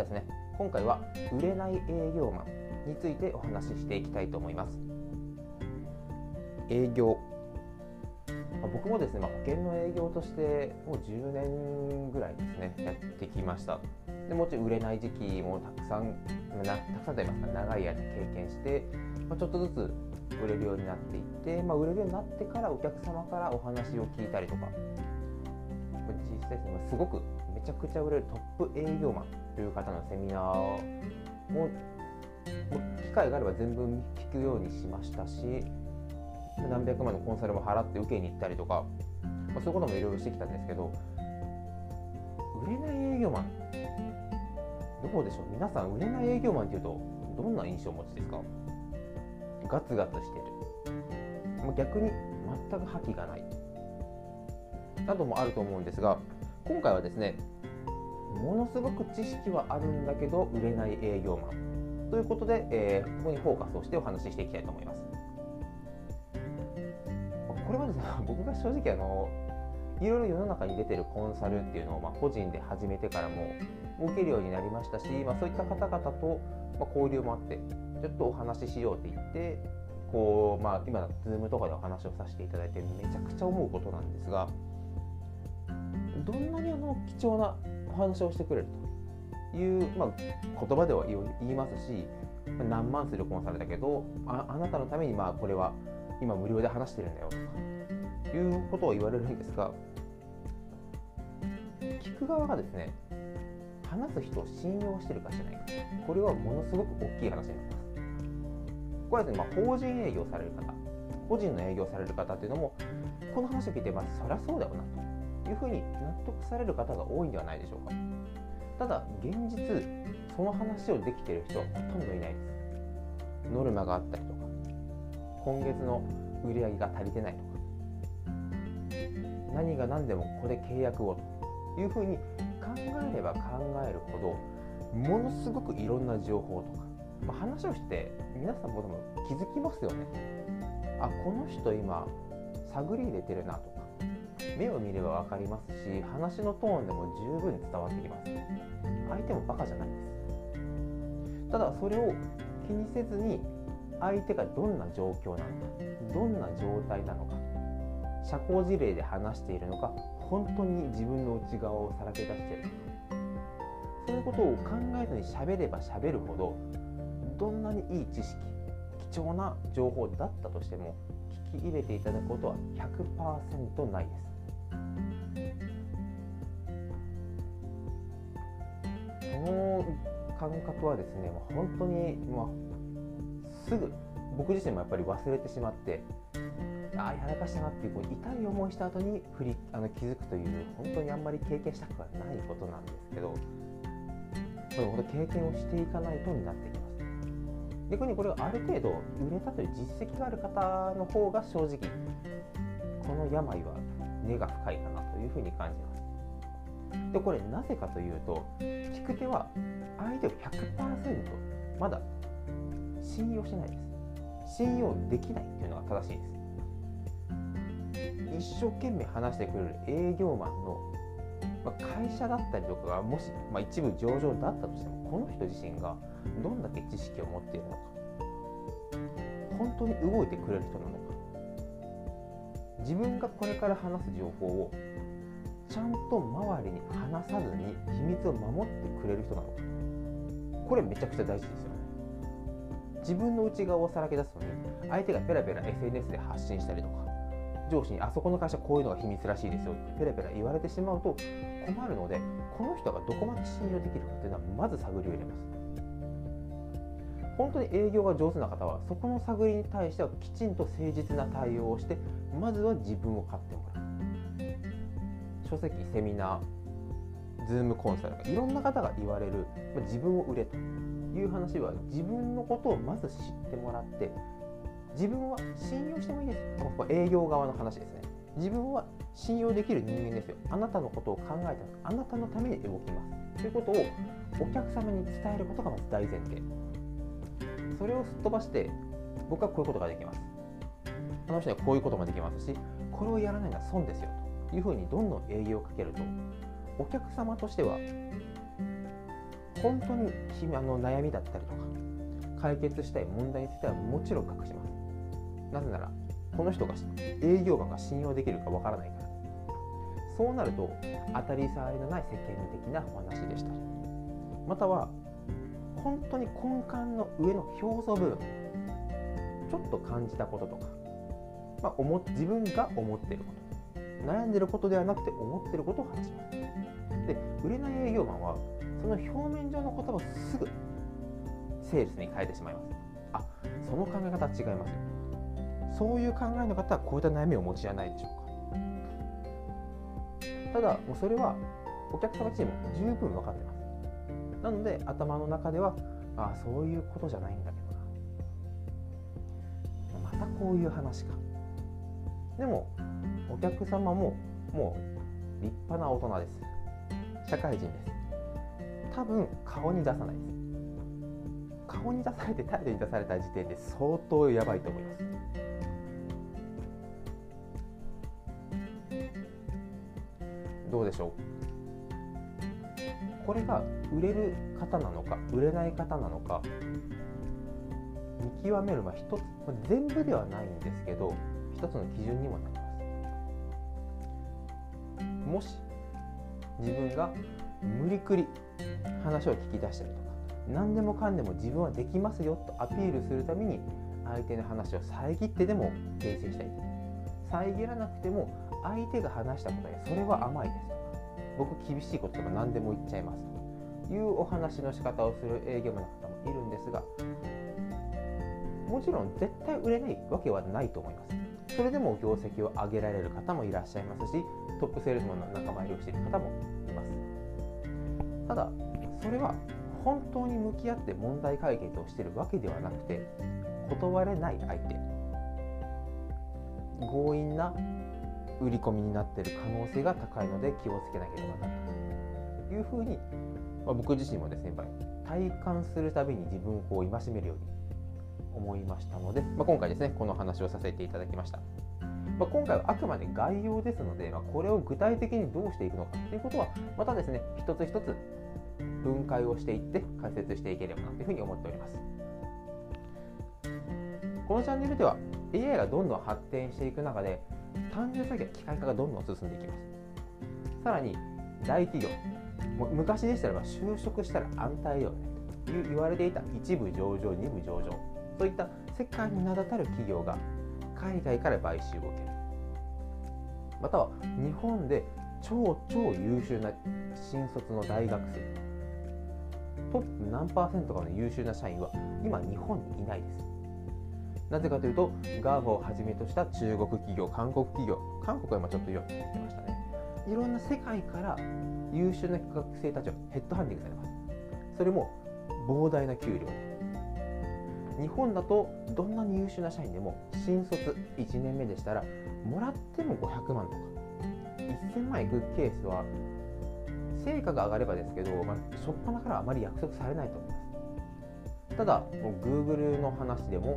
ではですね今回は売れない営業マンについてお話ししていきたいと思います。営業。ま僕もですね、まあ、保険の営業としてもう10年ぐらいですねやってきました。でもちろん売れない時期もたくさんなたくさんと言いますか長い間経験して、まあ、ちょっとずつ売れるようになっていって、まあ、売れるようになってからお客様からお話を聞いたりとか。実際ですねすごくめちゃくちゃ売れるトップ営業マン。いう方のセミナーも機会があれば全部聞くようにしましたし何百万のコンサルも払って受けに行ったりとか、まあ、そういうこともいろいろしてきたんですけど売れない営業マンどうでしょう？皆さん売れない営業マンっていうとどんな印象をお持ちですか？ガツガツしてる、ま、逆に全く覇気がない。などもあると思うんですが今回はですねものすごく知識はあるんだけど売れない営業マン。ということで、えー、ここにフォーカスをしてお話ししていきたいと思います。これはですね 僕が正直あのいろいろ世の中に出てるコンサルっていうのを、まあ、個人で始めてからも受けるようになりましたし、まあ、そういった方々と、まあ、交流もあってちょっとお話ししようって言ってこう、まあ、今 Zoom とかでお話をさせていただいてめちゃくちゃ思うことなんですがどんなにあの貴重な話をしてくれるという、まあ、言葉では言いますし何万するコンサルだけどああなたのためにまあこれは今無料で話してるんだよとかいうことを言われるんですが聞く側がですね話す人を信用してるかしないか。これはものすごく大きい話になります。これはですね、まあ、法人営業される方個人の営業される方っていうのもこの話を聞いて、まあ、そりゃそうだよなと。いうふうに納得される方が多いんではないでしょうか。ただ現実その話をできている人はほとんどいないです。ノルマがあったりとか今月の売り上げが足りてないとか何が何でもここで契約をというふうに考えれば考えるほどものすごくいろんな情報とか、まあ、話をして皆さんもでも気づきますよね。あこの人今探り入れてるなとか目を見れば分かりますし話のトーンでも十分伝わってきます。相手もバカじゃないです。ただそれを気にせずに相手がどんな状況なのかどんな状態なのか社交辞令で話しているのか本当に自分の内側をさらけ出しているのか。そういうことを考えずに喋れば喋るほどどんなにいい知識貴重な情報だったとしても聞き入れていただくことは100%ないです。の感覚はですね本当に、まあ、すぐ僕自身もやっぱり忘れてしまってああやらかしたなっていうこう痛い思いした後に振りあの気づくという本当にあんまり経験したくはないことなんですけどこれ本当経験をしていかないとになってきます。逆にこれがある程度売れたという実績がある方の方が正直この病は根が深いかなというふうに感じます。でこれなぜかというと聞く手は相手を100%まだ信用してないです。信用できないっていうのが正しいです。一生懸命話してくれる営業マンの、まあ、会社だったりとかがもし、まあ、一部上場だったとしてもこの人自身がどんだけ知識を持っているのか。本当に動いてくれる人なのか。自分がこれから話す情報をちゃんと周りに話さずに秘密を守ってくれる人なの。これめちゃくちゃ大事ですよね。自分の内側をさらけ出すのに相手がペラペラ SNS で発信したりとか上司にあそこの会社こういうのが秘密らしいですよってペラペラ言われてしまうと困るのでこの人がどこまで信用できるかっていうのはまず探りを入れます。本当に営業が上手な方はそこの探りに対してはきちんと誠実な対応をしてまずは自分を買ってもらう。書籍セミナーズームコンサルいろんな方が言われる自分を売れという話は自分のことをまず知ってもらって自分は信用してもいいですこ営業側の話ですね。自分は信用できる人間ですよ。あなたのことを考えたあなたのために動きます。ということをお客様に伝えることがまず大前提。それをすっ飛ばして僕はこういうことができます。あの人にはこういうこともできますしこれをやらないのは損ですよというふうにどんどん営業をかけるとお客様としては本当に君あの悩みだったりとか解決したい問題についてはもちろん隠します。なぜならこの人が営業マンが信用できるかわからないから。そうなると当たり障りのない世間的なお話でしたりまたは本当に根幹の上の表層部分ちょっと感じたこととか、まあ、思自分が思っていること。悩んでることではなくて思ってることを話しますで売れない営業マンはその表面上の言葉をすぐセールスに変えてしまいます。あその考え方は違います。よそういう考えの方はこういった悩みをお持ちじゃないでしょうか。ただもうそれはお客様チーム十分分かってます。なので頭の中ではああそういうことじゃないんだけどな。またこういう話か。でもお客様ももう立派な大人です。社会人です。多分顔に出さないです。顔に出されて態度に出された時点で相当やばいと思います。どうでしょう？これが売れる方なのか売れない方なのか見極める、まあ、一つ全部ではないんですけど一つの基準にもなります。もし自分が無理くり話を聞き出したりとか何でもかんでも自分はできますよとアピールするために相手の話を遮ってでも訂正したい遮らなくても相手が話したことにそれは甘いですとか僕厳しいこととか何でも言っちゃいます。というお話の仕方をする営業マンの方もいるんですがもちろん絶対売れないわけはないと思います。それでも業績を上げられる方もいらっしゃいますしトップセールスマンの仲間入りをしている方もいます。ただそれは本当に向き合って問題解決をしているわけではなくて断れない相手強引な売り込みになっている可能性が高いので気をつけなければなというふうに、まあ、僕自身もですねやっぱり体感するたびに自分をこう戒めるように思いましたので、まあ、今回ですねこの話をさせていただきました。まあ、今回はあくまで概要ですので、まあ、これを具体的にどうしていくのかということはまたですね一つ一つ分解をしていって解説していければなというふうに思っております。このチャンネルでは AI がどんどん発展していく中で単純作業機械化がどんどん進んでいきますさらに大企業昔でしたらば就職したら安泰よねという言われていた一部上場二部上場そういった世界に名だたる企業が海外から買収を受ける。または日本で超超優秀な新卒の大学生。トップ何パーセントかの優秀な社員は今日本にいないです。なぜかというと GAFA をはじめとした中国企業韓国企業韓国は今ちょっとよく出てましたね。いろんな世界から優秀な学生たちをヘッドハンディングされます。それも膨大な給料。で日本だとどんなに優秀な社員でも新卒1年目でしたらもらっても500万とか1000万いくケースは成果が上がればですけど、まあ、初っ端からあまり約束されないと思います。ただ Google の話でも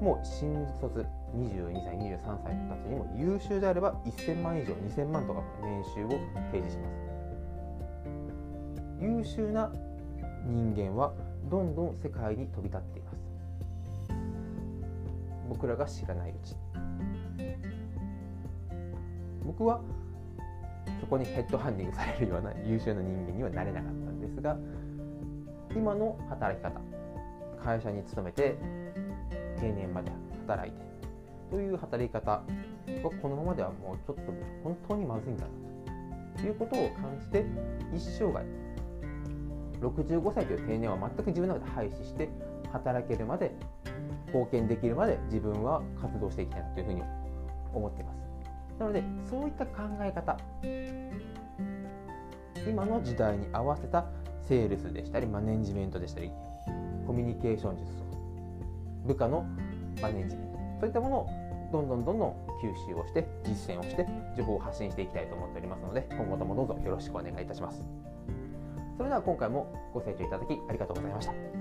もう新卒22歳23歳の人たちにも優秀であれば1000万以上2000万とか年収を提示します。優秀な人間はどんどん世界に飛び立って僕らが知らないうち。僕はそこにヘッドハンディングされるような優秀な人間にはなれなかったんですが今の働き方会社に勤めて定年まで働いてという働き方はこのままではもうちょっと本当にまずいんだなということを感じて一生涯65歳という定年は全く自分の中で廃止して働けるまで貢献できるまで自分は活動していきたいなというふうに思っています。なのでそういった考え方。今の時代に合わせたセールスでしたりマネジメントでしたりコミュニケーション術部下のマネジメントそういったものをどんどんどんどん吸収をして実践をして情報を発信していきたいと思っておりますので今後ともどうぞよろしくお願いいたします。それでは今回もご清聴いただきありがとうございました。